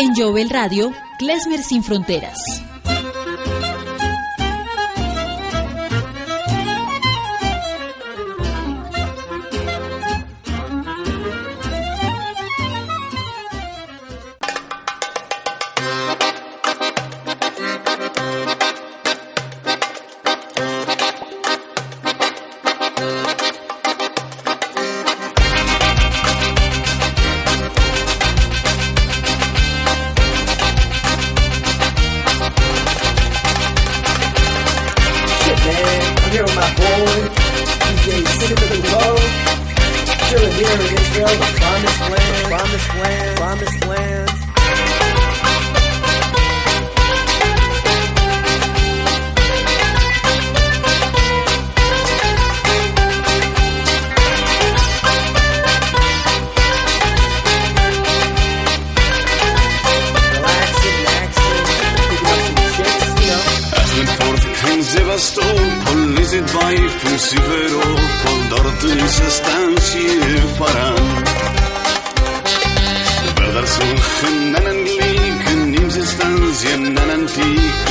En Jovel Radio, Klesmer sin fronteras. Menschen nennen Geliebten, ihm ist das, ihr nennen die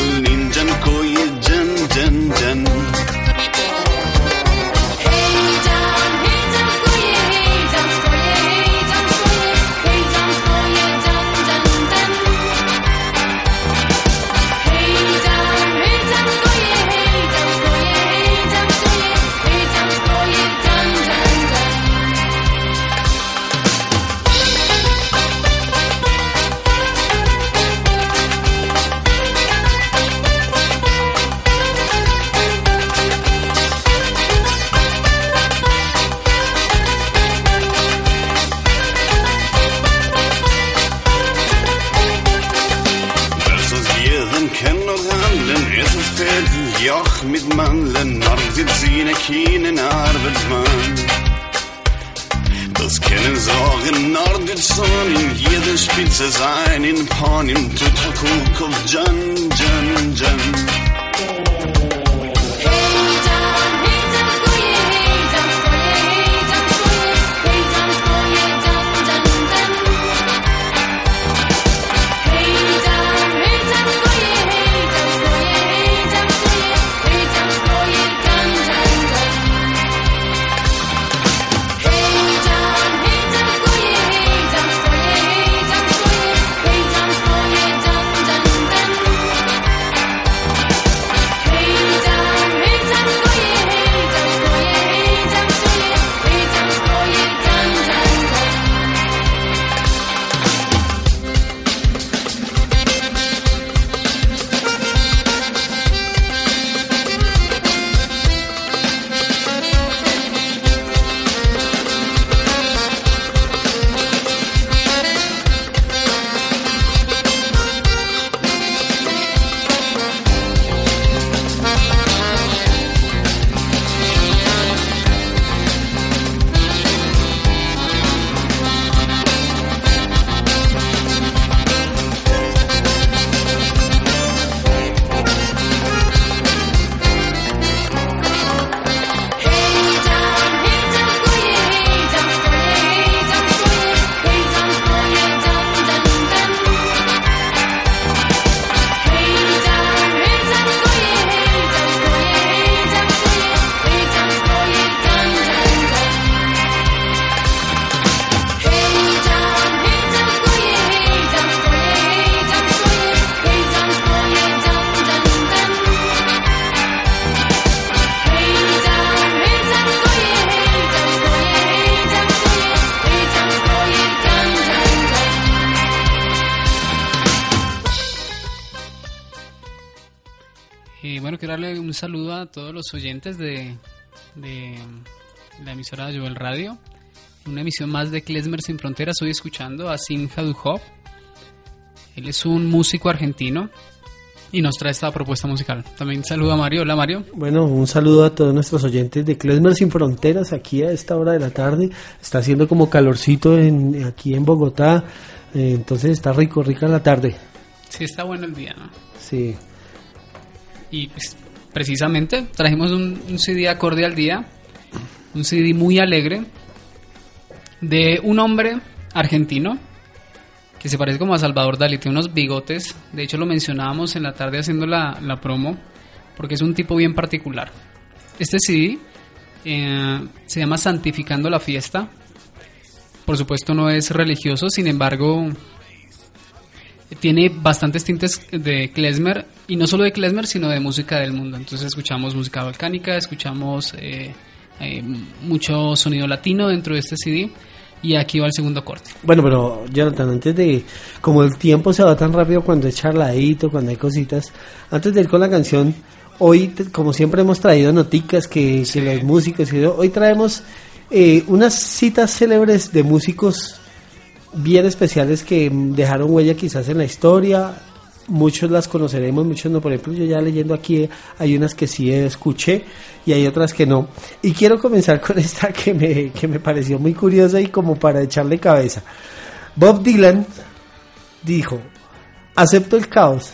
los oyentes de, de la emisora de Joel Radio. Una emisión más de Klezmer Sin Fronteras. Estoy escuchando a Simha Duhov. Él es un músico argentino y nos trae esta propuesta musical. También saludo a Mario. Hola Mario. Bueno, un saludo a todos nuestros oyentes de Klezmer Sin Fronteras aquí a esta hora de la tarde. Está haciendo como calorcito en, aquí en Bogotá, eh, entonces está rico, rica la tarde. Sí, está bueno el día, ¿no? Sí. Y pues, precisamente trajimos un, un CD acorde al día, un CD muy alegre de un hombre argentino que se parece como a Salvador Dalí, tiene unos bigotes, de hecho lo mencionábamos en la tarde haciendo la, la promo, porque es un tipo bien particular. Este CD eh, se llama Santificando la Fiesta, por supuesto no es religioso, sin embargo tiene bastantes tintes de klezmer y no solo de klezmer sino de música del mundo. Entonces escuchamos música balcánica escuchamos eh, eh, mucho sonido latino dentro de este CD y aquí va el segundo corte. Bueno, pero Jonathan, antes de, como el tiempo se va tan rápido cuando es charladito, cuando hay cositas, antes de ir con la canción, hoy, como siempre hemos traído noticas que, que los músicos, hoy traemos eh, unas citas célebres de músicos bien especiales que dejaron huella quizás en la historia. Muchos las conoceremos, muchos no. Por ejemplo, yo ya leyendo aquí eh, hay unas que sí escuché y hay otras que no. Y quiero comenzar con esta que me, que me pareció muy curiosa y como para echarle cabeza. Bob Dylan dijo, acepto el caos,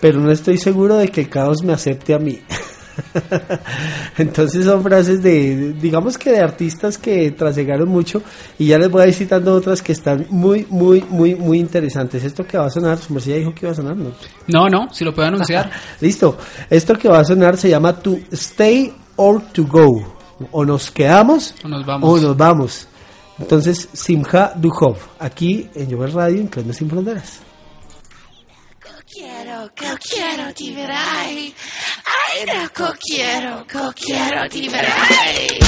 pero no estoy seguro de que el caos me acepte a mí. Entonces son frases de, digamos que de artistas que trasegaron mucho y ya les voy a ir citando otras que están muy, muy, muy, muy interesantes. Esto que va a sonar, su merced ya dijo que iba a sonar, ¿no? no no si lo puedo anunciar Listo, esto que va a sonar se llama To Stay or To Go. O nos quedamos O nos vamos. o nos vamos. Entonces, Simha Duhov, aquí en Llover Radio, en Clemens Sin Fronteras. Cocchiero, cocchiero ti vedrai. Ai da cocchiero, cocchiero ti vedrai.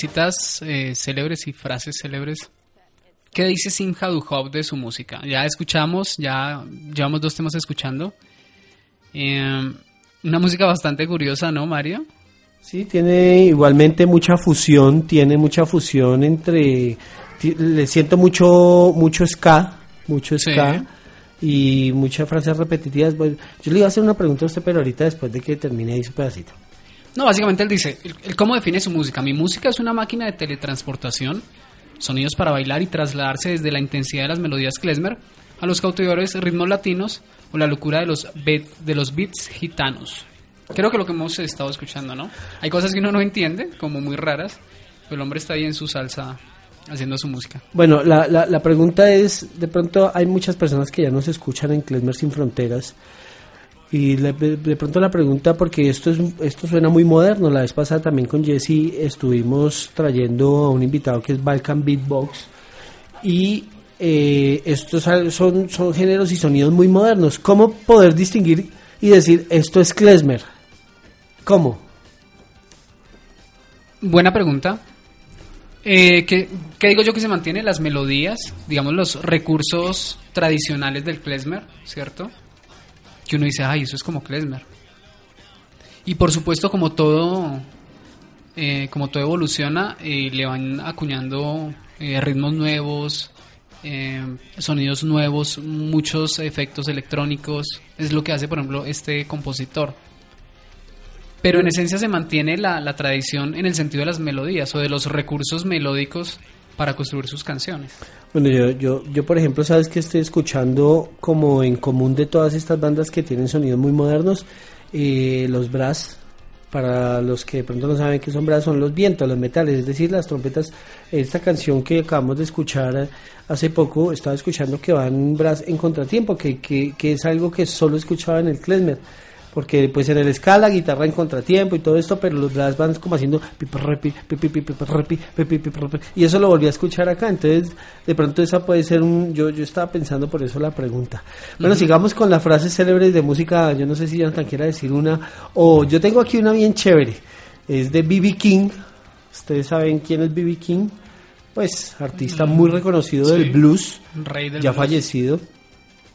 Citas eh, célebres y frases célebres, ¿qué dice Simha Duhov de su música? Ya escuchamos, ya llevamos dos temas escuchando. Eh, una música bastante curiosa, ¿no, Mario? Sí, tiene igualmente mucha fusión, tiene mucha fusión entre, le siento mucho, mucho ska, mucho Sí. ska y muchas frases repetitivas. Bueno, yo le iba a hacer una pregunta a usted, pero ahorita después de que termine ahí su pedacito. No, básicamente él dice, él- ¿cómo define su música? Mi música es una máquina de teletransportación, sonidos para bailar y trasladarse desde la intensidad de las melodías klezmer a los cautivadores ritmos latinos o la locura de los, beat- de los beats gitanos. Creo que lo que hemos estado escuchando, ¿no? Hay cosas que uno no entiende, como muy raras, pero el hombre está ahí en su salsa haciendo su música. Bueno, la, la, pregunta es, de pronto hay muchas personas que ya nos escuchan en Klezmer Sin Fronteras y le- de, pronto la pregunta, porque esto, es, esto suena muy moderno, la vez pasada también con Jesse estuvimos trayendo a un invitado que es Balkan Beatbox y eh, estos son, son géneros y sonidos muy modernos. ¿Cómo poder distinguir y decir esto es Klezmer? ¿Cómo? Buena pregunta. Eh, ¿qué, qué digo yo que se mantiene? Las melodías, digamos los recursos tradicionales del klezmer, ¿cierto? Que uno dice, ay, eso es como klezmer. Y por supuesto, como todo, eh, como todo evoluciona, eh, le van acuñando eh, ritmos nuevos, eh, sonidos nuevos, muchos efectos electrónicos. Es lo que hace, por ejemplo, este compositor. Pero en esencia se mantiene la, la tradición en el sentido de las melodías o de los recursos melódicos para construir sus canciones. Bueno, yo, yo, yo por ejemplo, sabes que estoy escuchando como en común de todas estas bandas que tienen sonidos muy modernos, eh, los brass, para los que de pronto no saben qué son brass, son los vientos, los metales, es decir, las trompetas. Esta canción que acabamos de escuchar hace poco, estaba escuchando que van brass en contratiempo, que, que, que es algo que solo escuchaba en el klezmer. Porque pues en el ska la guitarra en contratiempo y todo esto, pero los brass van como haciendo y eso lo volví a escuchar acá, entonces de pronto esa puede ser un, yo, yo estaba pensando por eso la pregunta. Bueno, sigamos con las frases célebres de música, yo no sé si Jonathan quiera decir una, o yo tengo aquí una bien chévere, es de B.B. King, ustedes saben quién es B.B. King, pues artista muy reconocido sí. del blues, Rey del ya blues. fallecido.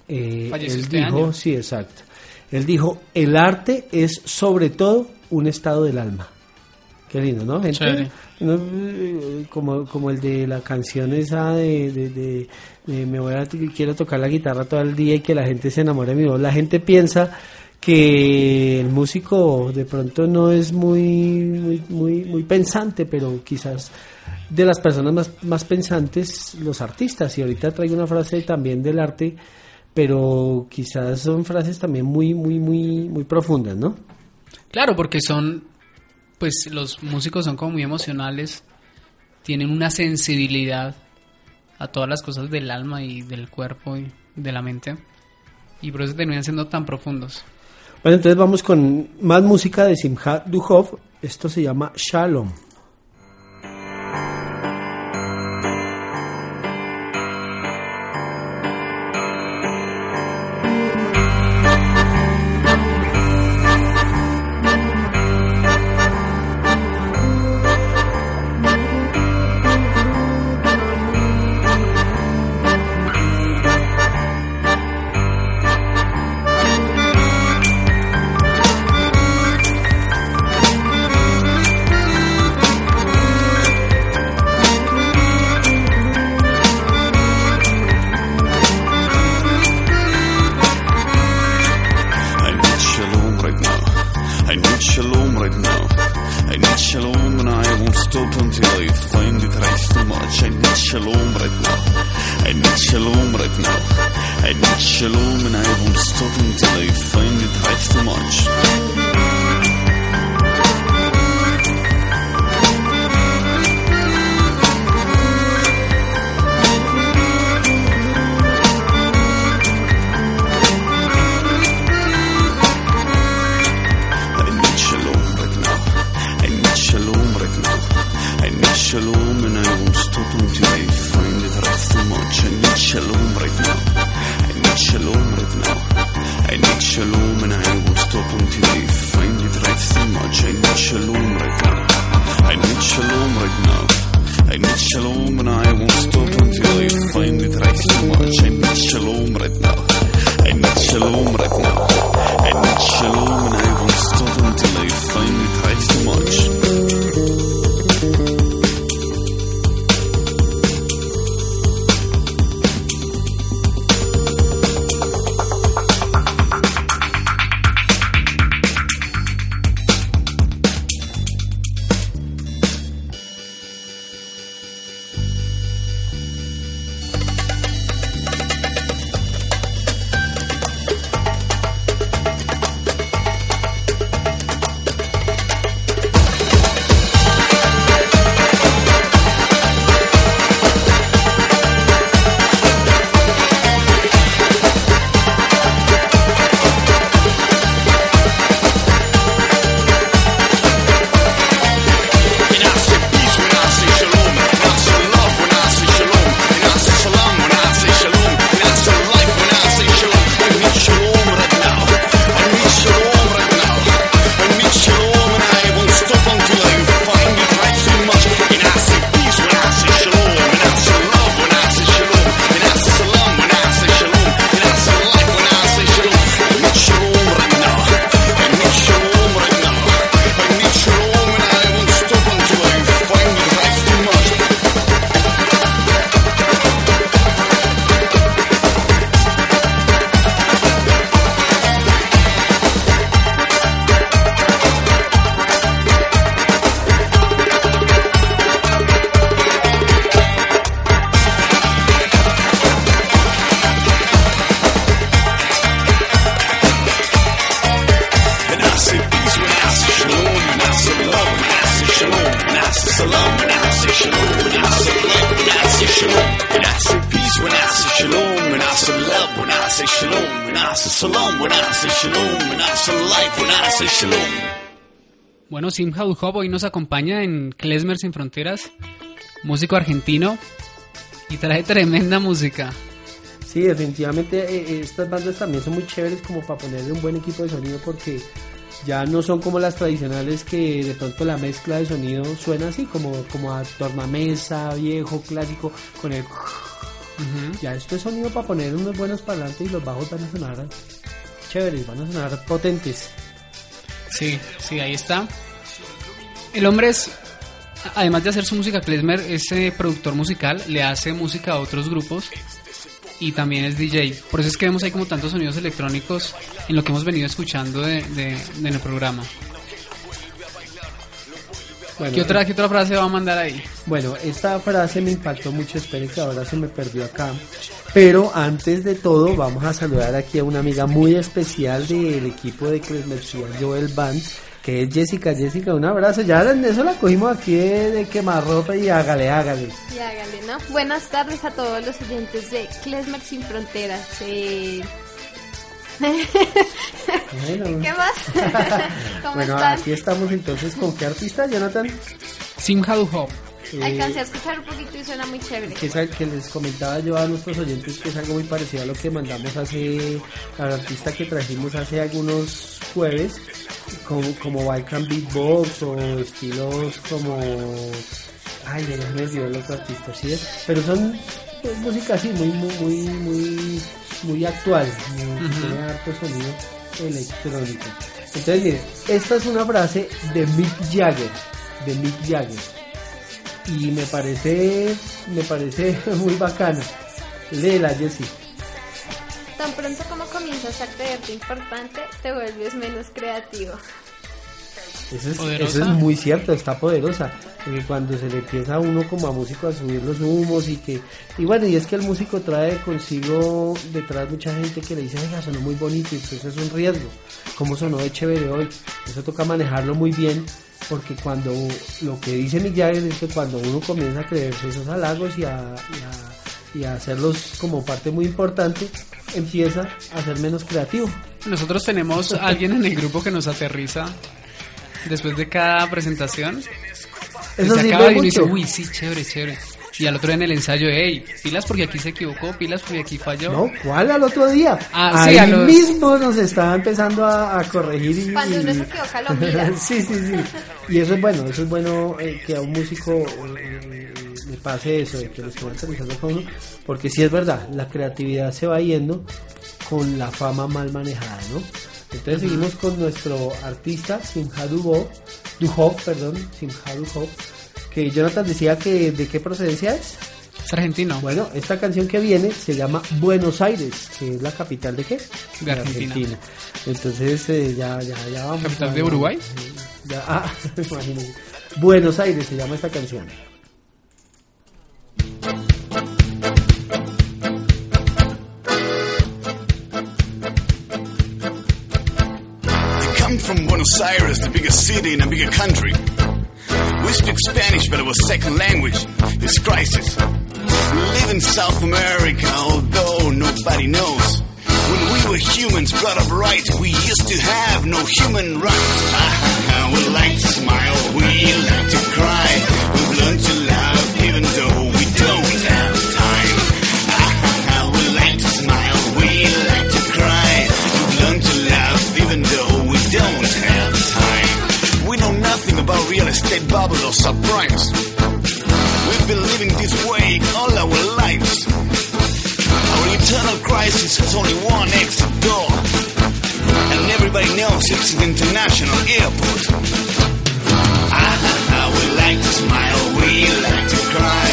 Eh, Falleció él este dijo, año. sí, exacto. Él dijo, el arte es sobre todo un estado del alma. Qué lindo, ¿no? Gente, no, como, como el de la canción esa de, de, de- de me voy a quiero tocar la guitarra todo el día y que la gente se enamore de mi voz. La gente piensa que el músico de pronto no es muy muy muy, muy pensante, pero quizás de las personas más, más pensantes los artistas. Y ahorita traigo una frase también del arte, pero quizás son frases también muy muy muy muy profundas, ¿no? Claro, porque son, pues los músicos son como muy emocionales, tienen una sensibilidad a todas las cosas del alma y del cuerpo y de la mente, y por eso terminan siendo tan profundos. Bueno, entonces vamos con más música de Simhat Duhov. Esto se llama Shalom. Hop hoy nos acompaña en Klezmer Sin Fronteras, músico argentino, y trae tremenda música. Sí, definitivamente eh, eh, estas bandas también son muy chéveres como para ponerle un buen equipo de sonido porque ya no son como las tradicionales que de pronto la mezcla de sonido suena así como, como a tornamesa, viejo, clásico, con el... Ya esto es sonido para poner unos buenos parlantes y los bajos van a sonar chéveres, van a sonar potentes. Sí, sí, ahí está. El hombre es, además de hacer su música, Klezmer es eh, productor musical, le hace música a otros grupos y también es DJ. Por eso es que vemos ahí como tantos sonidos electrónicos en lo que hemos venido escuchando de, de- de en el programa. Bueno, ¿Qué otra, ¿Qué otra frase va a mandar ahí? Bueno, esta frase me impactó mucho, esperen que ahora se me perdió acá. Pero antes de todo, vamos a saludar aquí a una amiga muy especial del equipo de Cresmercial Joel Band, que es Jessica. Jessica, un abrazo. Ya en eso la cogimos aquí de, de quemarropa y hágale, hágale. Y hágale, ¿no? Buenas tardes a todos los oyentes de Klesmer Sin Fronteras. Eh, Bueno, ¿Qué más? ¿Cómo bueno están? aquí estamos entonces con qué artista, Jonathan. Simha Hop. Eh, Alcancé a escuchar un poquito y suena muy chévere. que, es que les comentaba yo a nuestros oyentes que es algo muy parecido a lo que mandamos hace al artista que trajimos hace algunos jueves como, como Balkan Beatbox o estilos como ay ya me olvidó el otro artista sí es pero son pues, música así muy muy muy muy, muy actual muy, tiene harto sonido electrónico. Entonces miren esta es una frase de Mick Jagger de Mick Jagger y me parece me parece muy bacana léela Jessie Tan pronto como comienzas a creerte importante, te vuelves menos creativo. eso es, eso es muy cierto está poderosa porque cuando se le empieza a uno como a músico a subir los humos y que y bueno y es que el músico trae consigo detrás mucha gente que le dice oiga sonó muy bonito y pues eso es un riesgo. Como sonó de chévere hoy eso toca manejarlo muy bien porque cuando lo que dice Jagger es que cuando uno comienza a creerse esos halagos y a, y a- y a hacerlos como parte muy importante empieza a ser menos creativo Nosotros tenemos a alguien en el grupo que nos aterriza después de cada presentación. eso se acaba y uno dice, uy, sí, chévere, chévere. Y al otro día en el ensayo, hey, pilas porque aquí se equivocó, pilas porque aquí falló. No, ¿cuál al otro día? Ah, Ahí sí, a los- mismo nos estaba empezando a, a corregir. Y, Cuando uno se equivoca, lo mira. sí, sí, sí. Y eso es bueno, eso es bueno eh, que a un músico eh, le pase eso, de que lo estén actualizando con uno, porque sí es verdad, la creatividad se va yendo con la fama mal manejada, ¿no? Entonces seguimos con nuestro artista Simha Duho, Duho, perdón, Simha Duho, que Jonathan decía que de qué procedencia es. Es argentino. Bueno, esta canción que viene se llama Buenos Aires, que es la capital de qué? De Argentina. Entonces eh, ya, ya, ya vamos. ¿Capital a- de Uruguay? Ya, ah, imagínense. Buenos Aires se llama esta canción. I come from Buenos Aires, the biggest city in a bigger country. We speak Spanish, but our second language is crisis. We live in South America, although nobody knows. When we were humans brought up right, we used to have no human rights. Ah, we like to smile, we like to cry. We've learned to real bubble or subprimes. We've been living this way all our lives. Our eternal crisis has only one exit door. And everybody knows it's an international airport. Ah, we like to smile, we like to cry.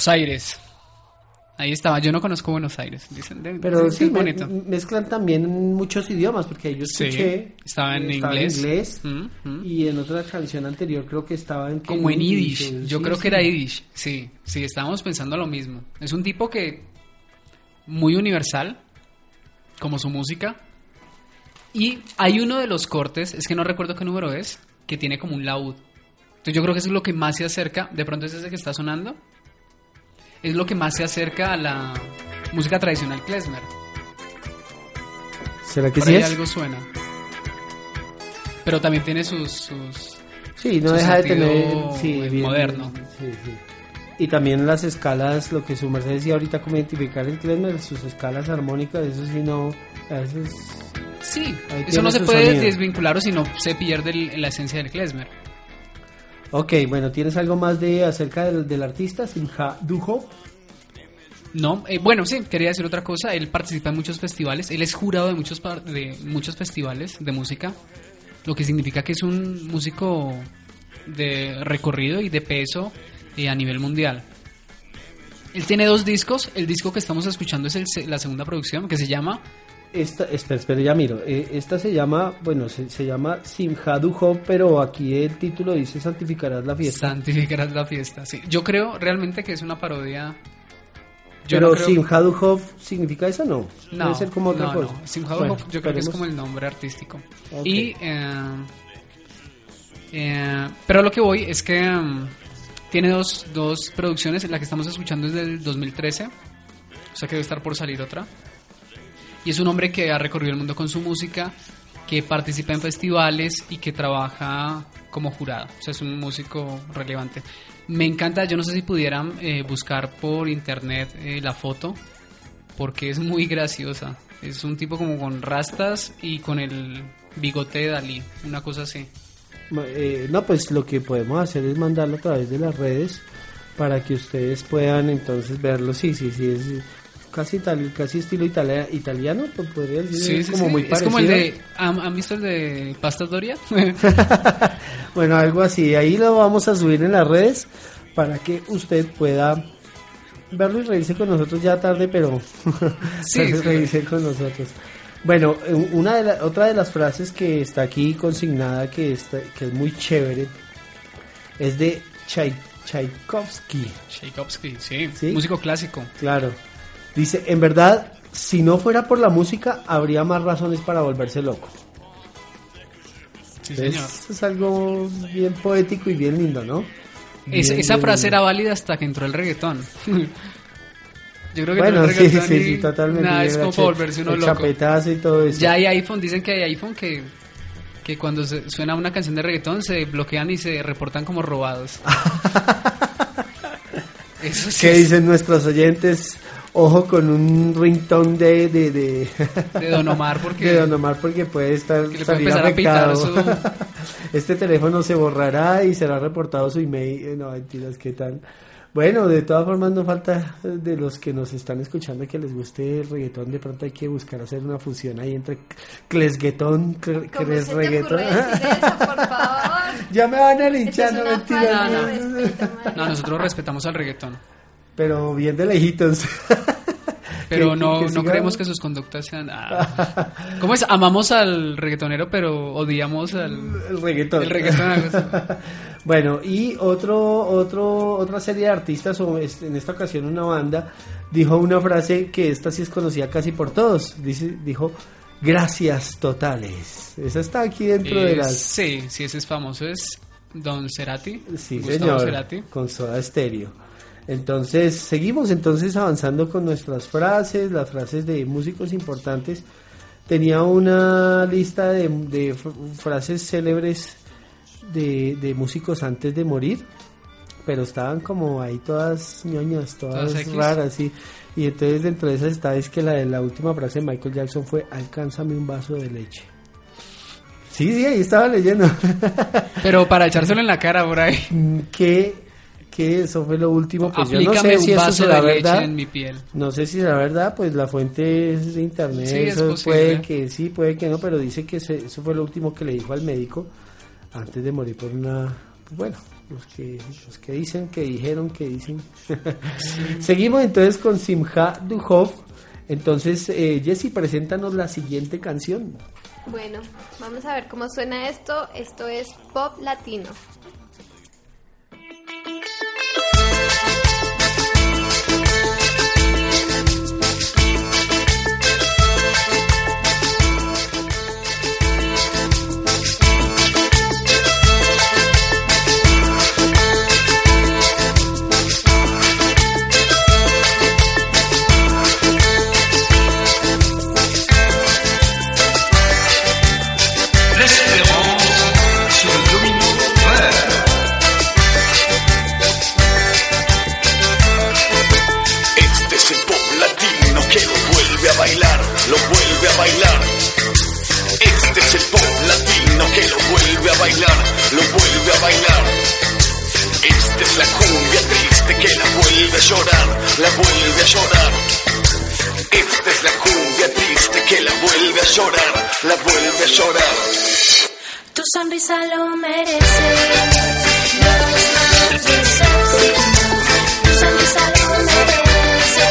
Buenos Aires. Ahí estaba. Yo no conozco Buenos Aires. Dicen, de- Pero dicen sí, es me- bonito. mezclan también muchos idiomas, porque yo Sí, escuché. estaba en eh, inglés. inglés, Mm, mm. y en otra canción anterior creo que estaba en. Como en Yiddish. Yo sí, creo sí. que era Yiddish. Sí, sí, estábamos pensando lo mismo. Es un tipo que. Muy universal. Como su música. Y hay uno de los cortes, es que no recuerdo qué número es, que tiene como un laúd. Entonces yo creo que eso es lo que más se acerca. De pronto es ese que está sonando. Es lo que más se acerca a la música tradicional klezmer. ¿Será que Por sí ahí es? algo suena. Pero también tiene sus... sus Sí, no su deja de tener. Sí, eh, bien, moderno. Sí, sí. Y también las escalas, lo que su merced decía ahorita, como identificar el klezmer, sus escalas armónicas, eso sí no. A veces. Sí, eso no se puede sonido. desvincular o si no se pierde el- la esencia del klezmer. Ok, bueno, ¿tienes algo más de acerca del, del artista, Simha Duho? No, eh, bueno, sí, quería decir otra cosa. Él participa en muchos festivales. Él es jurado de muchos, de muchos festivales de música. Lo que significa que es un músico de recorrido y de peso eh, a nivel mundial. Él tiene dos discos. El disco que estamos escuchando es el la segunda producción que se llama Esta, espera, espera, ya miro. Eh, esta se llama, bueno, se, se llama Simha Duho, pero aquí el título dice Santificarás la fiesta. Santificarás la fiesta. Sí, yo creo realmente que es una parodia. Yo pero no creo- significa eso, no. No, Debe ser como otra no, cosa. no. Simha Bueno, yo creo que es como el nombre artístico. Y, eh, eh, pero lo que voy es que mm, Tiene dos, dos producciones, la que estamos escuchando es del 2013, o sea que debe estar por salir otra. Y es un hombre que ha recorrido el mundo con su música, que participa en festivales y que trabaja como jurado. O sea, es un músico relevante. Me encanta, yo no sé si pudieran eh, buscar por internet eh, la foto, porque es muy graciosa. Es un tipo como con rastas y con el bigote de Dalí, una cosa así. Eh, no, pues lo que podemos hacer es mandarlo a través de las redes para que ustedes puedan entonces verlo. Sí, sí, sí, es casi tal, casi estilo itali- italiano, podría decir, Sí, es sí, como sí. muy Es parecido. como el de. ¿Han, visto el de Pasta Doria? bueno, algo así. Ahí lo vamos a subir en las redes para que usted pueda verlo y reírse con nosotros ya tarde, pero Sí, reírse con nosotros. Bueno, eh, una de la- otra de las frases que está aquí consignada que, está, que es muy chévere es de Chai- Tchaikovsky. Tchaikovsky, sí. ¿Sí? Músico clásico. Claro. Dice, en verdad, si no fuera por la música, habría más razones para volverse loco. Sí, señor. Es algo bien poético y bien lindo, ¿no? Es- esa bien frase lindo. era válida hasta que entró el reggaetón. Yo creo que Bueno, sí, sí, totalmente. nada, es como volverse uno el loco. chapetazo y todo eso. Ya hay iPhone, dicen que hay iPhone que, que cuando se- suena una canción de reggaetón se bloquean y se reportan como robados. Eso sí ¿Qué dicen nuestros oyentes? Ojo con un ringtone de, de, de, De Don Omar, porque- de Don Omar porque puede estar puede salir empezar a pitar afectado. este teléfono se borrará y será reportado su email. Eh, No, mentiras, ¿qué tal? Bueno, de todas formas no falta eh, de los que nos están escuchando que les guste el reggaetón, de pronto hay que buscar hacer una fusión ahí entre clesguetón, cl- ¿Cómo cres se te reggaetón. ocurre decir eso, por favor? ya me van a linchar, no mentiras. respeto, María. No, nosotros respetamos al reggaetón. Pero bien de lejitos. Pero no, no creemos que sus conductas sean... ah. ¿Cómo es? Amamos al reggaetonero, pero odiamos al... El reggaetón. El reggaetón, algo así. bueno, y otro, otro, otra serie de artistas, o en esta ocasión una banda, dijo una frase que esta sí es conocida casi por todos. Dice, dijo, gracias totales. Esa está aquí dentro de las... Sí, sí, ese es famoso. Es Don Cerati. Sí, Gustavo señor, Cerati. con Soda Stereo. Entonces, seguimos entonces avanzando con nuestras frases, las frases de músicos importantes. Tenía una lista de, frases célebres de, de músicos antes de morir, pero estaban como ahí todas ñoñas, todas, raras, sí. Y entonces dentro de esas está es que la la última frase de Michael Jackson fue alcánzame un vaso de leche. Sí, sí, ahí estaba leyendo. Pero para echárselo en la cara por ahí. Mm, que, eso fue lo último. Pues yo no Aplícame sé si eso de leche verdad. en mi piel. No sé si será verdad, pues la fuente es de internet. Sí, es eso posible. puede que sí, puede que no, pero dice que se- eso fue lo último que le dijo al médico antes de morir por una. pues bueno, los que, los que dicen, que dijeron, que dicen. Seguimos entonces con Simha Duhov. Entonces, eh, Jessy, preséntanos la siguiente canción. Bueno, vamos a ver cómo suena esto. Esto es pop latino. La vuelve a llorar. Esta es la cumbia triste que la vuelve a llorar, la vuelve a llorar. Tu sonrisa lo merece. Tu sonrisa lo merece.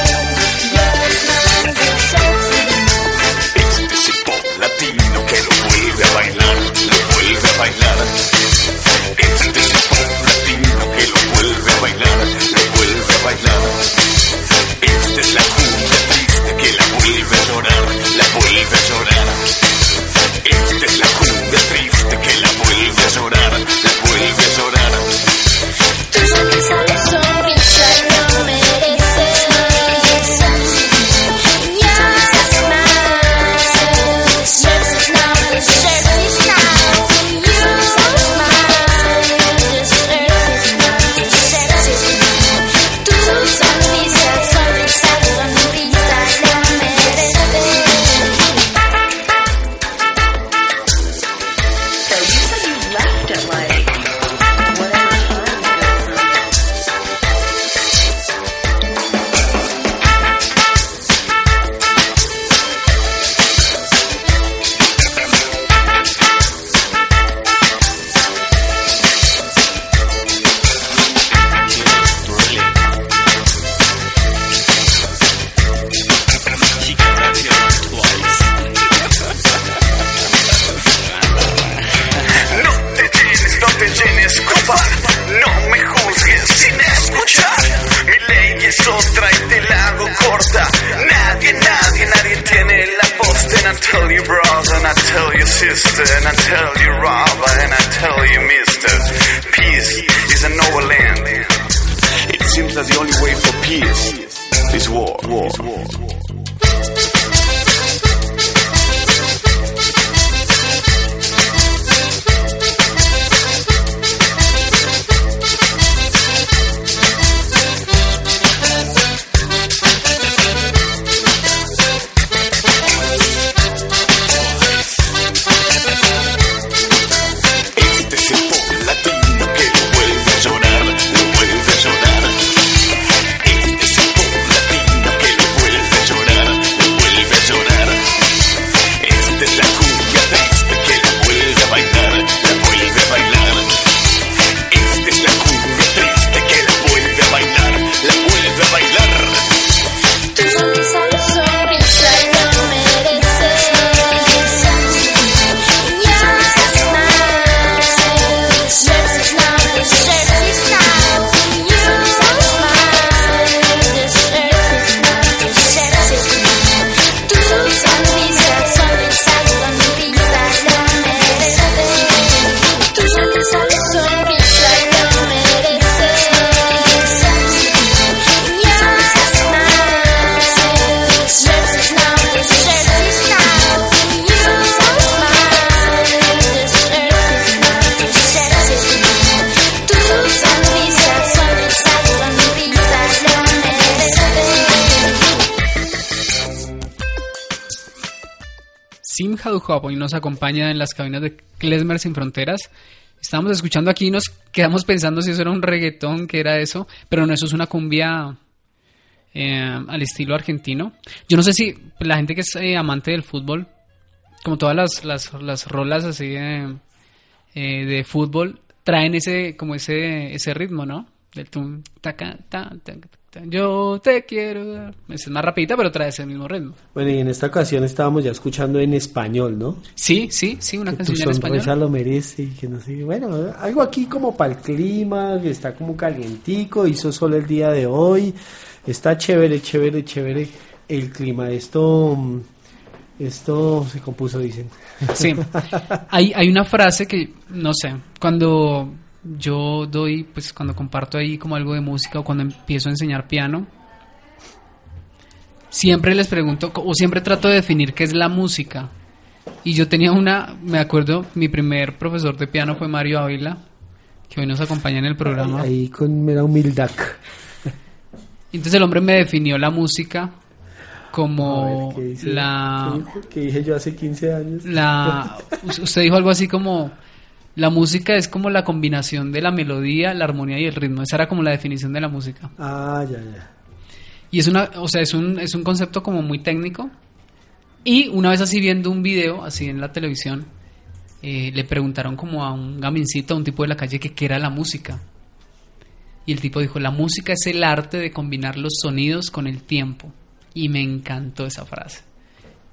Este es el pop latino que lo vuelve a bailar, lo vuelve a bailar. And I tell you sister, and I tell you robber, and I tell you mister. Peace is a noble land. It seems that the only way for peace is war. war. Este Simhad Hub y nos acompaña en las cabinas de Klezmer Sin Fronteras. Estábamos escuchando aquí y nos quedamos pensando si eso era un reggaetón, que era eso, pero no, eso es una cumbia eh, al estilo argentino. Yo no sé si la gente que es eh, amante del fútbol, como todas las, las, las rolas así de, eh, de fútbol, traen ese como ese, ese ritmo, ¿no? Tum, taca, ta, ta, ta, yo te quiero. Es más rapidita, pero trae ese mismo ritmo. Bueno, y en esta ocasión estábamos ya escuchando en español, ¿no? Sí, sí, sí, una Que tu canción en español. lo merece y que no sé. Bueno, algo aquí como para el clima, que está como calientico, hizo sol el día de hoy. Está chévere, chévere, chévere el clima. Esto, esto se compuso, dicen. Sí. Hay, hay una frase que, no sé, cuando yo doy, pues cuando comparto ahí como algo de música o cuando empiezo a enseñar piano, siempre les pregunto, o siempre trato de definir qué es la música. Y yo tenía una, me acuerdo, mi primer profesor de piano fue Mario Ávila, que hoy nos acompaña en el programa. Ahí con mera humildad. Entonces el hombre me definió la música como ver, ¿qué dice? la... ¿Qué dije yo hace 15 años? la us- usted dijo algo así como la música es como la combinación de la melodía, la armonía y el ritmo. Esa era como la definición de la música. Ah, ya, ya. Y es una, o sea, es un, es un concepto como muy técnico. Y una vez así viendo un video, así en la televisión, eh, le preguntaron como a un gamincito, a un tipo de la calle, que qué era la música. Y el tipo dijo, la música es el arte de combinar los sonidos con el tiempo. Y me encantó esa frase.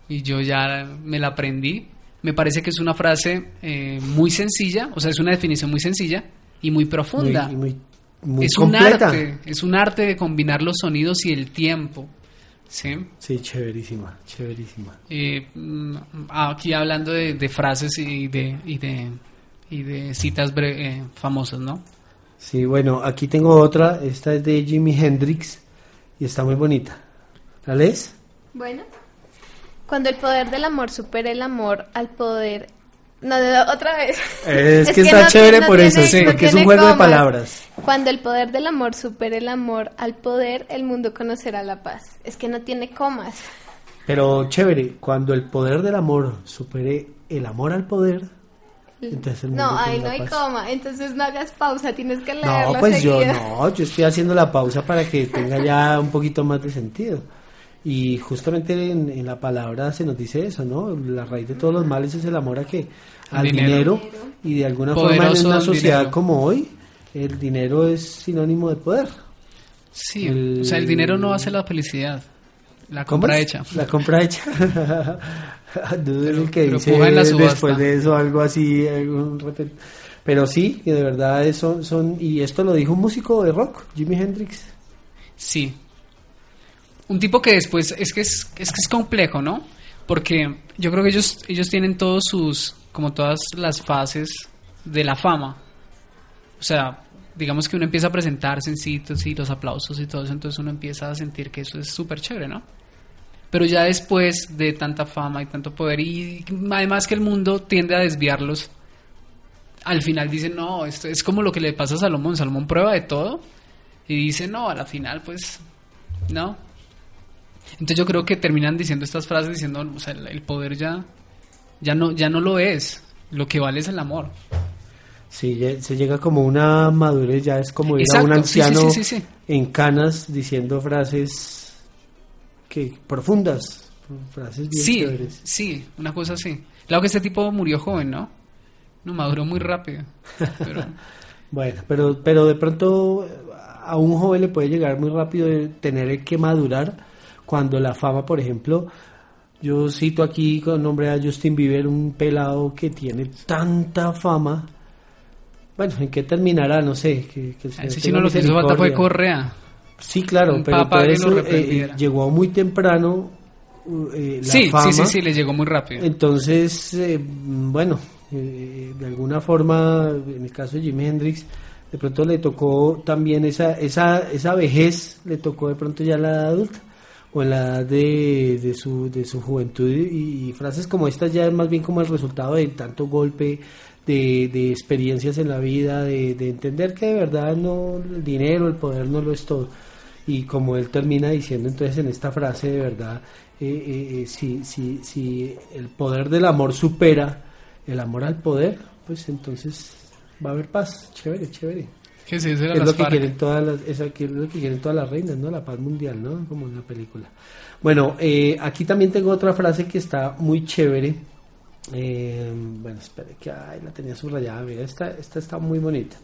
Y yo ya me la aprendí. Me parece que es una frase eh, muy sencilla, o sea, es una definición muy sencilla y muy profunda. Muy, muy, muy es completa. un arte, es un arte de combinar los sonidos y el tiempo. ¿sí? Sí, chéverísima, chéverísima. Eh, mm, aquí hablando de, de frases y de, y de, y de citas bre- eh, famosas, ¿no? Sí, bueno, aquí tengo otra. Esta es de Jimi Hendrix y está muy bonita. ¿La lees? Bueno. Cuando el poder del amor supere el amor al poder... No, no, no, otra vez. Es que está chévere por eso, sí, porque es un tiene juego de comas. palabras. Cuando el poder del amor supere el amor al poder, el mundo conocerá la paz. Es que no tiene comas. Pero chévere, cuando el poder del amor supere el amor al poder, entonces el mundo No, ahí no hay paz. coma. Entonces no hagas pausa, tienes que leerlo No, pues yo seguido. no, yo estoy haciendo la pausa para que tenga ya un poquito más de sentido. Y justamente en, en la palabra se nos dice eso, ¿no? La raíz de todos los males es el amor a que al Dinero. dinero. y de alguna forma en una sociedad dinero. como hoy el dinero es sinónimo de poder. Sí, El- o sea, el dinero no hace la felicidad, la ¿Cómo compra hecha. La compra hecha. Dudo el que dice después de eso algo así. algún Pero sí, que de verdad son, son. Y esto lo dijo un músico de rock, Jimi Hendrix. Sí. Un tipo que después, es que es, es que es complejo, ¿no? Porque yo creo que ellos, ellos tienen todos sus, como todas las fases de la fama. O sea, digamos que uno empieza a presentarse en sitios y los aplausos y todo eso, entonces uno empieza a sentir que eso es súper chévere, ¿no? Pero ya después de tanta fama y tanto poder, y además que el mundo tiende a desviarlos, al final dicen, no, esto es como lo que le pasa a Salomón. Salomón prueba de todo y dice, no, a la final, pues, no. Entonces yo creo que terminan diciendo estas frases diciendo, o sea, el poder ya, ya no, ya no lo es. Lo que vale es el amor. Sí, se llega como una madurez, ya es como ir a un anciano sí, sí, sí. en canas diciendo frases que profundas, frases bien Sí, chéveres. sí, una cosa así. Claro que este tipo murió joven, ¿no? No, maduró muy rápido. Pero, Bueno, pero, pero de pronto a un joven le puede llegar muy rápido de tener que madurar cuando la fama, por ejemplo, yo cito aquí con nombre a Justin Bieber, un pelado que tiene tanta fama. Bueno, ¿en qué terminará? No sé. Que, que el ese tenga chino lo que hizo falta fue. Correa. Sí, claro, Un pero eso eh, reprendiera. llegó muy temprano uh, eh, la Sí, fama. sí, sí, sí, le llegó muy rápido. Entonces, eh, bueno, eh, de alguna forma, en el caso de Jimi Hendrix, de pronto le tocó también esa, esa, esa vejez, le tocó de pronto ya la edad adulta o en la edad de, su, de su juventud y, frases como estas ya es más bien como el resultado de tanto golpe, de, experiencias en la vida, de, de entender que de verdad no el dinero, el poder no lo es todo. Y como él termina diciendo entonces en esta frase de verdad, eh, eh, eh, si, si, si el poder del amor supera el amor al poder, pues entonces va a haber paz. Chévere, chévere. Que sí, era es las lo que FARC. quieren todas las, es lo que quieren todas las reinas, ¿no? La paz mundial, ¿no? Como en la película. Bueno, eh, aquí también tengo otra frase que está muy chévere. Eh, bueno, espere que ay, la tenía subrayada. Mira, esta, esta está muy bonita.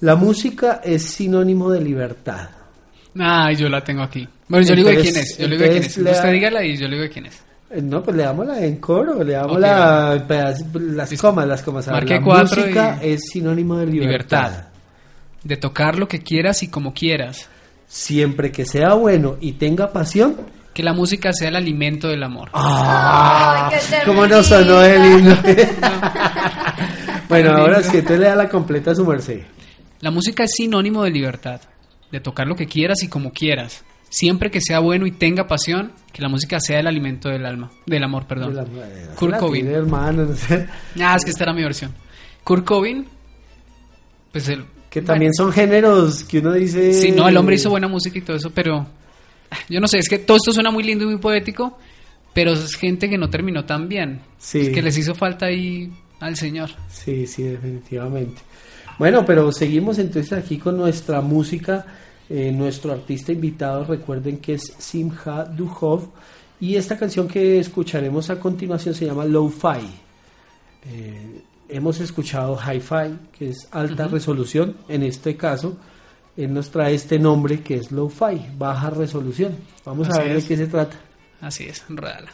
La música es sinónimo de libertad. Ah, yo la tengo aquí. Bueno, yo le digo de quién es. Yo le digo de quién es. Usted dígala y yo le digo de quién es. Eh, No, pues le damos la en coro, le damos Ok, la, las comas, las comas. Marque la música y- es sinónimo de libertad. Libertad. De tocar lo que quieras y como quieras. Siempre que sea bueno y tenga pasión. Que la música sea el alimento del amor. ¡Ah! Ay, qué ¿Cómo nos sonó el himno? bueno, ahora lindo. sí, usted le da la completa a su merced. La música es sinónimo de libertad. De tocar lo que quieras y como quieras. Siempre que sea bueno y tenga pasión, que la música sea el alimento del alma. Del amor, perdón. De la- de la- Kurt la Cobain. tiene, hermano, no sé. Ah, es que esta era mi versión. Kurt Cobain, pues el... Que también son géneros que uno dice. Sí, no, el hombre hizo buena música y todo eso, pero yo no sé, es que todo esto suena muy lindo y muy poético, pero es gente que no terminó tan bien. Sí. Es que les hizo falta ahí al Señor. Sí, sí, definitivamente. Bueno, pero seguimos entonces aquí con nuestra música. Eh, nuestro artista invitado, recuerden que es Simha Duhov. Y esta canción que escucharemos a continuación se llama Lo-Fi. Eh, hemos escuchado Hi-Fi, que es alta resolución. En este caso, él nos trae este nombre que es Lo-Fi, baja resolución. Vamos Así a ver es. de qué se trata. Así es, enredala.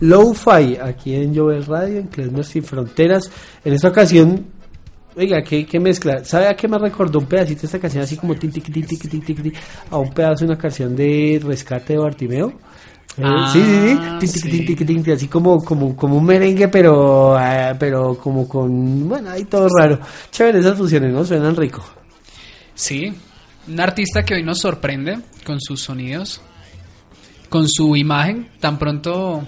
Low-Fi, aquí en Jovel Radio, en Klezmer Sin Fronteras. En esta ocasión, oiga, ¿qué, qué mezcla? ¿Sabe a qué me recordó un pedacito esta canción? Así como tin, tin, tin, a un pedazo de una canción de Rescate de Bartimeo. Eh, Ah, sí, sí, sí. Tin, así como, como, como un merengue, pero, ah, pero como con, bueno, ahí todo raro. Chévere esas fusiones, ¿no? Suenan rico. Sí, un artista que hoy nos sorprende con sus sonidos, con su imagen. Tan pronto.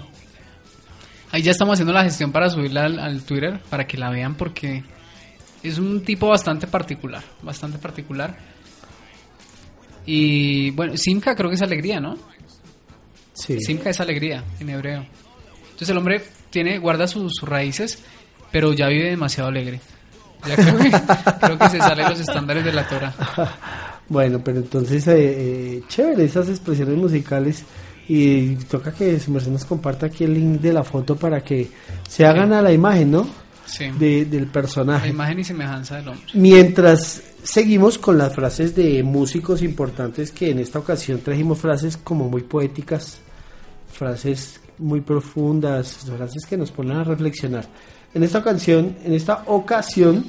Ahí ya estamos haciendo la gestión para subirla al, al Twitter para que la vean porque es un tipo bastante particular, bastante particular. Y bueno, Simka creo que es alegría, ¿no? Sí. Simka es alegría en hebreo. Entonces el hombre tiene guarda sus, sus raíces, pero ya vive demasiado alegre. Ya creo que, creo que se sale de los estándares de la Torah. Bueno, pero entonces, eh, eh, chévere esas expresiones musicales. Y toca que su merced nos comparta aquí el link de la foto para que se hagan a la imagen, ¿no? Sí. De- del La personaje. imagen y semejanza del hombre. Mientras seguimos con las frases de músicos importantes, que en esta ocasión trajimos frases como muy poéticas, frases muy profundas, frases que nos ponen a reflexionar. En esta ocasión, en esta ocasión,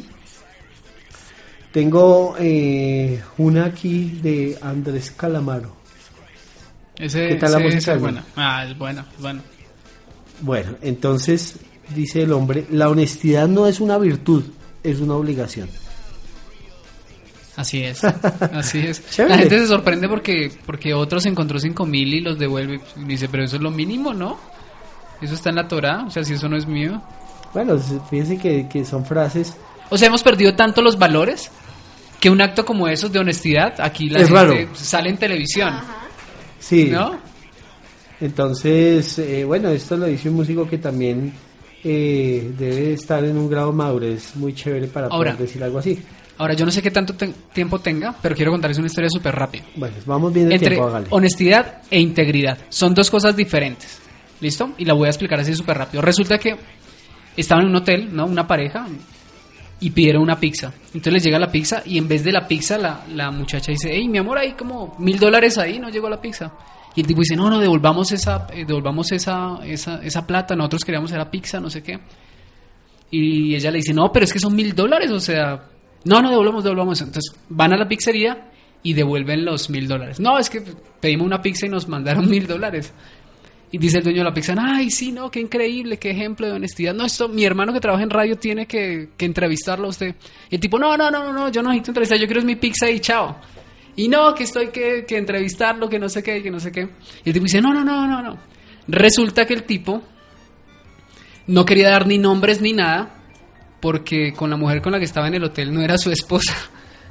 tengo eh, una aquí de Andrés Calamaro. Ese, ¿Qué tal la ese- música ese del es buena. Ah, es buena, es buena. Bueno, entonces dice el hombre, la honestidad no es una virtud, es una obligación. Así es, así es. Chévere. La gente se sorprende porque porque otros encontró cinco mil y los devuelve. Y dice, pero eso es lo mínimo, ¿no? Eso está en la Torah, o sea, si eso no es mío. Bueno, fíjense que, que son frases O sea, hemos perdido tanto los valores que un acto como esos de honestidad, aquí la Es gente raro. sale en televisión, Sí. ¿no? Entonces, eh, bueno, esto lo dice un músico que también eh, debe estar en un grado de madurez muy chévere para Ahora. poder decir algo así. Ahora, yo no sé qué tanto te- tiempo tenga, pero quiero contarles una historia súper rápida. Bueno, vamos bien de Entre tiempo, hágale. honestidad e integridad. Son dos cosas diferentes. ¿Listo? Y la voy a explicar así súper rápido. Resulta que estaban en un hotel, ¿no? Una pareja, y pidieron una pizza. Entonces les llega la pizza y en vez de la pizza, la, la muchacha dice, hey, mi amor, hay como mil dólares ahí, no llegó la pizza. Y el tipo dice, no, no, devolvamos esa, eh, devolvamos esa, esa, esa plata, nosotros queríamos la pizza, no sé qué. Y ella le dice, no, pero es que son mil dólares, o sea, no, no, devolvamos, devolvamos. Entonces van a la pizzería y devuelven los mil dólares. No, es que pedimos una pizza y nos mandaron mil dólares. Y dice el dueño de la pizza, ay, sí, no, qué increíble, qué ejemplo de honestidad. No, esto, mi hermano que trabaja en radio tiene que, que entrevistarlo a usted. Y el tipo, no, no, no, no, no, yo no necesito entrevistar, yo quiero mi pizza y chao. Y no, que estoy que, que entrevistarlo, que no sé qué, que no sé qué. Y el tipo dice, no, no, no, no, no. Resulta que el tipo no quería dar ni nombres ni nada porque con la mujer con la que estaba en el hotel no era su esposa.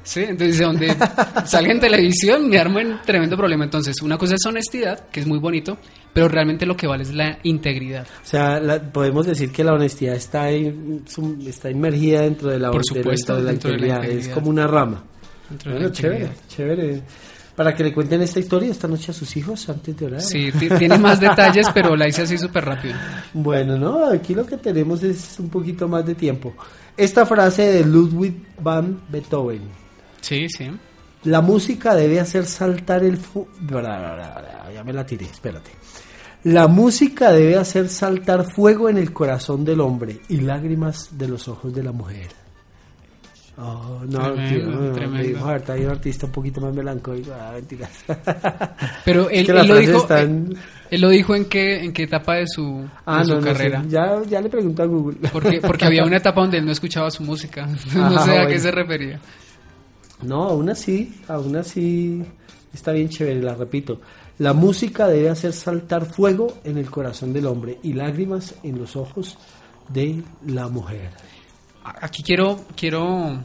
¿Sí? Entonces, donde salga en televisión me armo en tremendo problema. Entonces, una cosa es honestidad, que es muy bonito, pero realmente lo que vale es la integridad. O sea, la- podemos decir que la honestidad está, sum- está inmergida dentro de la, Por de la- supuesto, de la dentro de la integridad. Es integridad. como una rama. Dentro de Bueno, la chévere, integridad. chévere. Para que le cuenten esta historia esta noche a sus hijos antes de orar. Sí, ti- tiene más detalles, pero la hice así súper rápido. Bueno, no, aquí lo que tenemos es un poquito más de tiempo. Esta frase de Ludwig van Beethoven. Sí, sí. La música debe hacer saltar el fu ya me la tiré, espérate. La música debe hacer saltar fuego en el corazón del hombre y lágrimas de los ojos de la mujer. Oh, no, Tremendo, tío, no, tremendo. dijo, "Harta, hay un artista un poquito más melancólico. Ah, mentiras. Pero Es él, que las él lo dijo, están- él, él lo dijo en qué, en qué etapa de su, Ah, de su no, carrera. Ya, ya le pregunto a Google. Porque, porque había una etapa donde él no escuchaba su música. no Ajá, sé a qué bueno. se refería. No, aún así, aún así está bien chévere, la repito. La música debe hacer saltar fuego en el corazón del hombre y lágrimas en los ojos de la mujer. Aquí quiero, quiero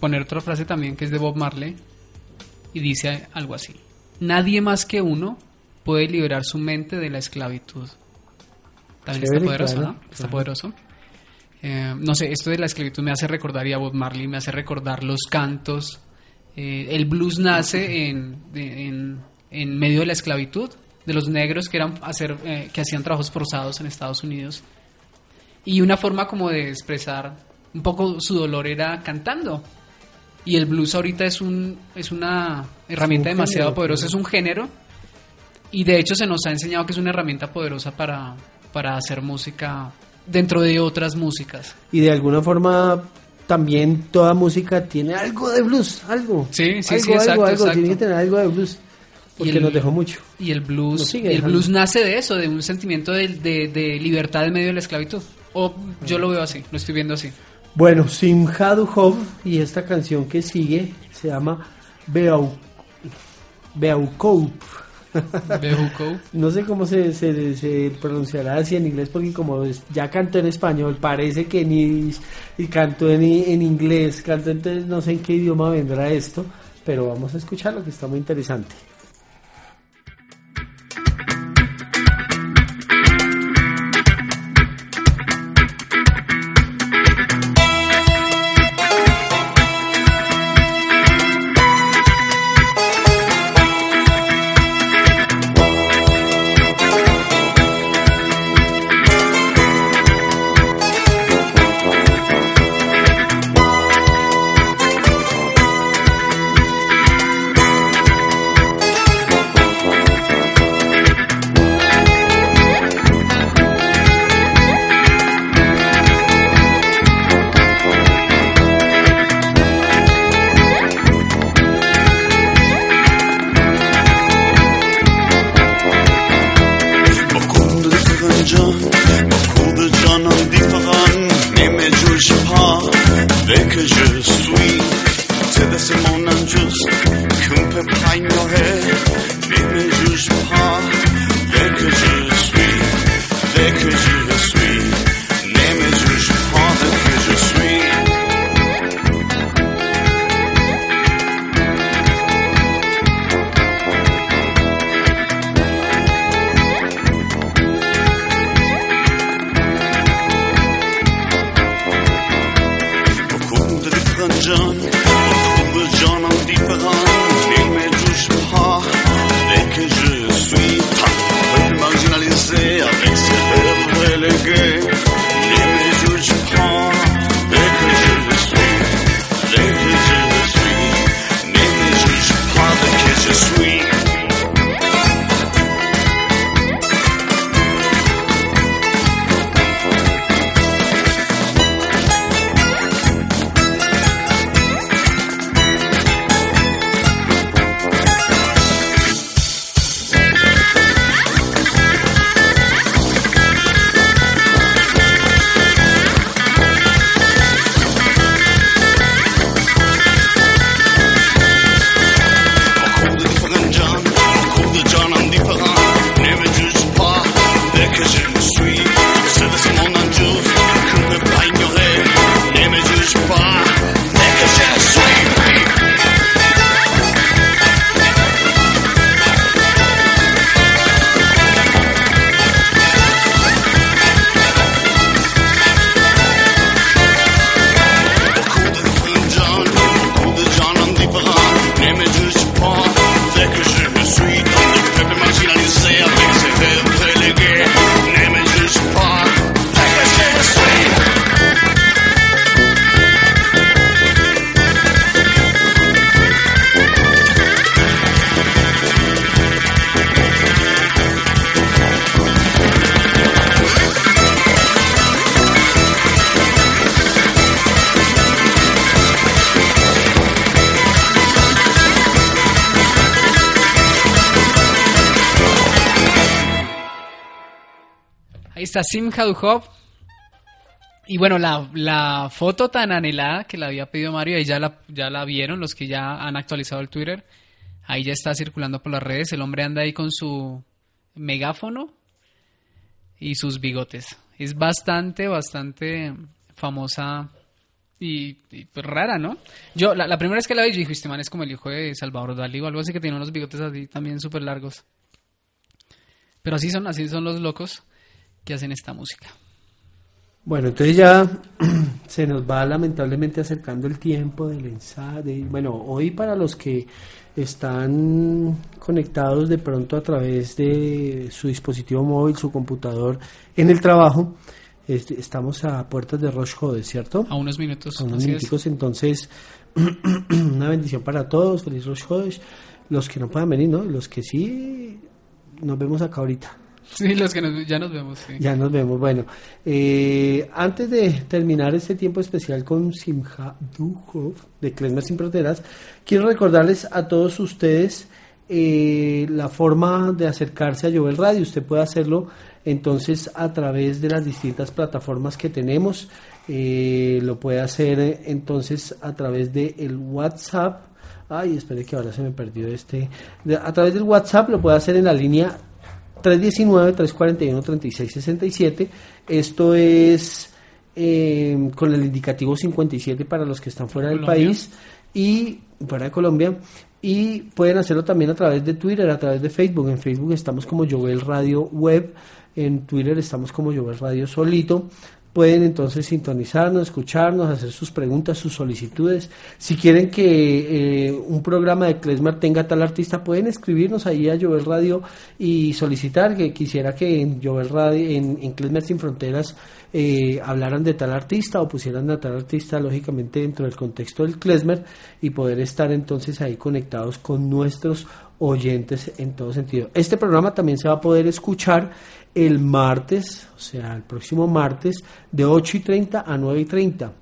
poner otra frase también que es de Bob Marley y dice algo así. Nadie más que uno puede liberar su mente de la esclavitud. También Chévere, está poderoso, claro, ¿no? Está claro. poderoso. Eh, no sé, esto de la esclavitud me hace recordar y a Bob Marley, me hace recordar los cantos. Eh, el blues nace en, en, en medio de la esclavitud, de los negros que, eran hacer, eh, que hacían trabajos forzados en Estados Unidos. Y una forma como de expresar un poco su dolor era cantando. Y el blues ahorita es, un, es una herramienta un demasiado género, poderosa, es un género Y de hecho se nos ha enseñado que es una herramienta poderosa para, para hacer música dentro de otras músicas. Y de alguna forma también toda música tiene algo de blues, algo. Sí, sí, algo, sí, algo, exacto, algo, exacto. tiene que tener algo de blues. Porque Y el- nos dejó mucho. Y el blues, Nos sigue y el blues nace de eso, de un sentimiento de, de- de libertad en medio de la esclavitud. O yo lo veo así, lo estoy viendo así. Bueno, Simhadu Hov y esta canción que sigue se llama Beau Beaucoup. No sé cómo se, se, pronunciará así en inglés porque como ya cantó en español, parece que ni y cantó en, en inglés, cantó entonces no sé en qué idioma vendrá esto, pero vamos a escucharlo que está muy interesante. your head. Baby, just. Está Sim Hadujov. Y bueno, la, la foto tan anhelada que la había pedido Mario, ahí ya la, ya la vieron los que ya han actualizado el Twitter. Ahí ya está circulando por las redes. El hombre anda ahí con su megáfono y sus bigotes. Es bastante, bastante famosa y, pues, rara, ¿no? Yo, la, la primera vez que la vi, yo dije, este man es como el hijo de Salvador Dalí o algo así que tiene unos bigotes así también súper largos. Pero así son, así son los locos que hacen esta música. Bueno, entonces ya se nos va lamentablemente acercando el tiempo del ensayo. de- bueno, hoy para los que están conectados de pronto a través de su dispositivo móvil, su computador, en el trabajo, estamos a puertas de Rosh Hodesh, ¿cierto? A unos minutos. A unos minuticos, entonces, una bendición para todos, feliz Rosh Hodesh. Los que no puedan venir, ¿no? Los que sí, nos vemos acá ahorita. Sí, los que nos- ya nos vemos. Ya nos vemos. Bueno, eh, antes de terminar este tiempo especial con Simha Duhov de Klezmer Sin Fronteras, quiero recordarles a todos ustedes eh, la forma de acercarse a Jovel Radio. Usted puede hacerlo entonces a través de las distintas plataformas que tenemos. Eh, lo puede hacer entonces a través del el WhatsApp. Ay, espere que ahora se me perdió este. A través del WhatsApp lo puede hacer en la línea 319-341-3667. Esto es eh, con el indicativo 57 para los que están fuera del Colombia. país y fuera de Colombia. Y pueden hacerlo también a través de Twitter, a través de Facebook. En Facebook estamos como Jovel Radio Web. En Twitter estamos como Jovel Radio Solito. Pueden entonces sintonizarnos, escucharnos, hacer sus preguntas, sus solicitudes. Si quieren que eh, un programa de Klezmer tenga tal artista, pueden escribirnos ahí a Jovel Radio y solicitar que quisiera que en Jovel Radio, en, en Sin Fronteras, eh, hablaran de tal artista o pusieran a tal artista, lógicamente dentro del contexto del Klezmer y poder estar entonces ahí conectados con nuestros oyentes en todo sentido. Este programa también se va a poder escuchar el martes, o sea, el próximo martes, de 8 y 30 a 9 y 30.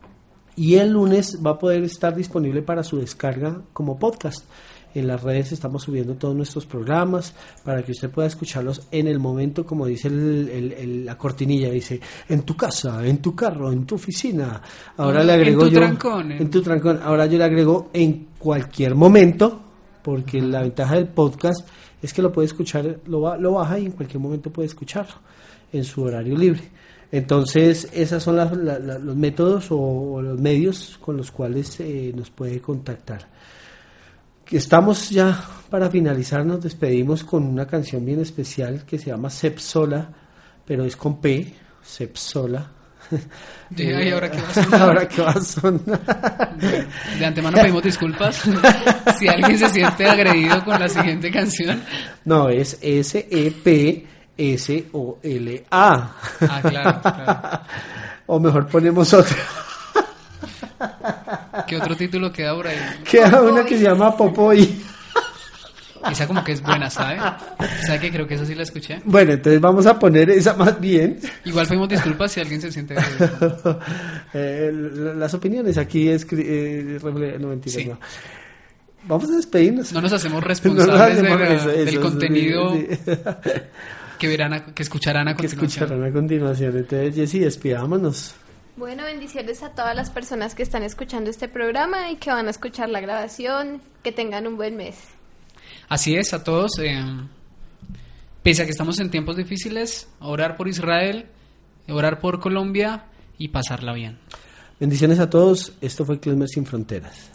Y el lunes va a poder estar disponible para su descarga como podcast. En las redes estamos subiendo todos nuestros programas para que usted pueda escucharlos en el momento, como dice el- el- el- la cortinilla, dice, en tu casa, en tu carro, en tu oficina. Ahora En- le en agrego tu yo... trancón, en- En tu trancón. Ahora yo le agrego en cualquier momento, porque la ventaja del podcast es que lo puede escuchar, lo, lo baja y en cualquier momento puede escucharlo en su horario libre. Entonces, esos son los métodos o, los medios con los cuales eh, nos puede contactar. Estamos ya para finalizar, nos despedimos con una canción bien especial que se llama Sepsola, pero es con P, Sepsola. Sí, ¿y ahora qué va a sonar? Ahora qué va a sonar. De antemano pedimos disculpas si alguien se siente agredido con la siguiente canción. No, es S-E-P-S-O-L-A. Ah, claro, claro. O mejor ponemos otra. ¿Qué otro título queda por ahí? Queda una que se llama Popoy. Esa como que es buena, ¿sabe? ¿Sabe que creo que esa sí la escuché? Bueno, entonces vamos a poner esa más bien. Igual pedimos disculpas si alguien se siente. Eh, la- las opiniones aquí es... no, mentira, Sí. no. Vamos a despedirnos. No nos hacemos No nos responsables de hacemos la- eso, del eso, contenido sí, sí. que verán, a- que escucharán a que continuación. escucharán a continuación. Entonces, Jessy, despidámonos. Bueno, bendiciones a todas las personas que están escuchando este programa y que van a escuchar la grabación. Que tengan un buen mes. Así es, a todos. eh, pese a que estamos en tiempos difíciles, orar por Israel, orar por Colombia y pasarla bien. Bendiciones a todos. Esto fue Klezmer Sin Fronteras.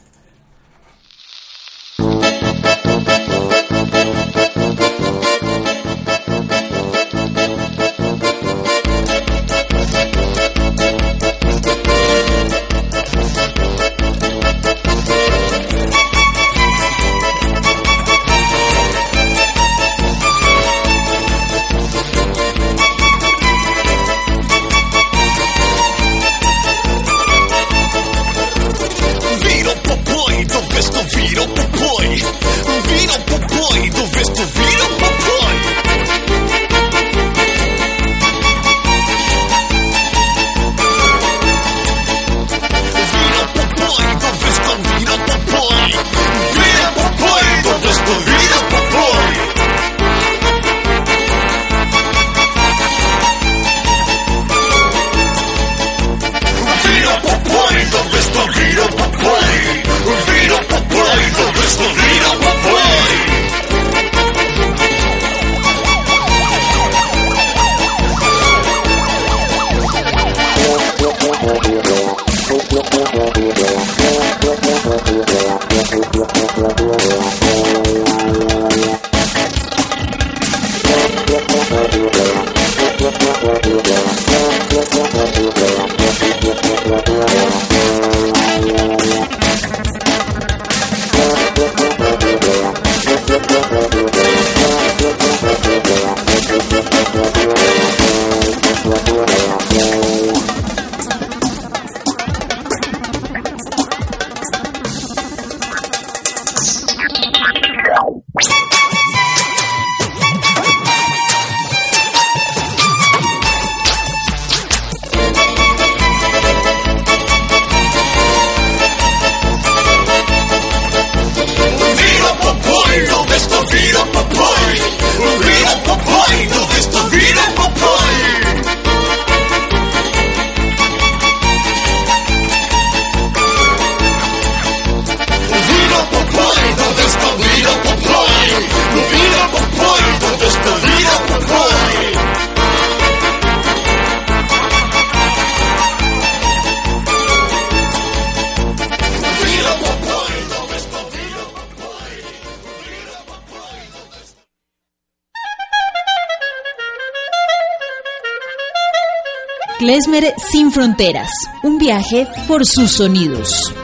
Sin fronteras, un viaje por sus sonidos.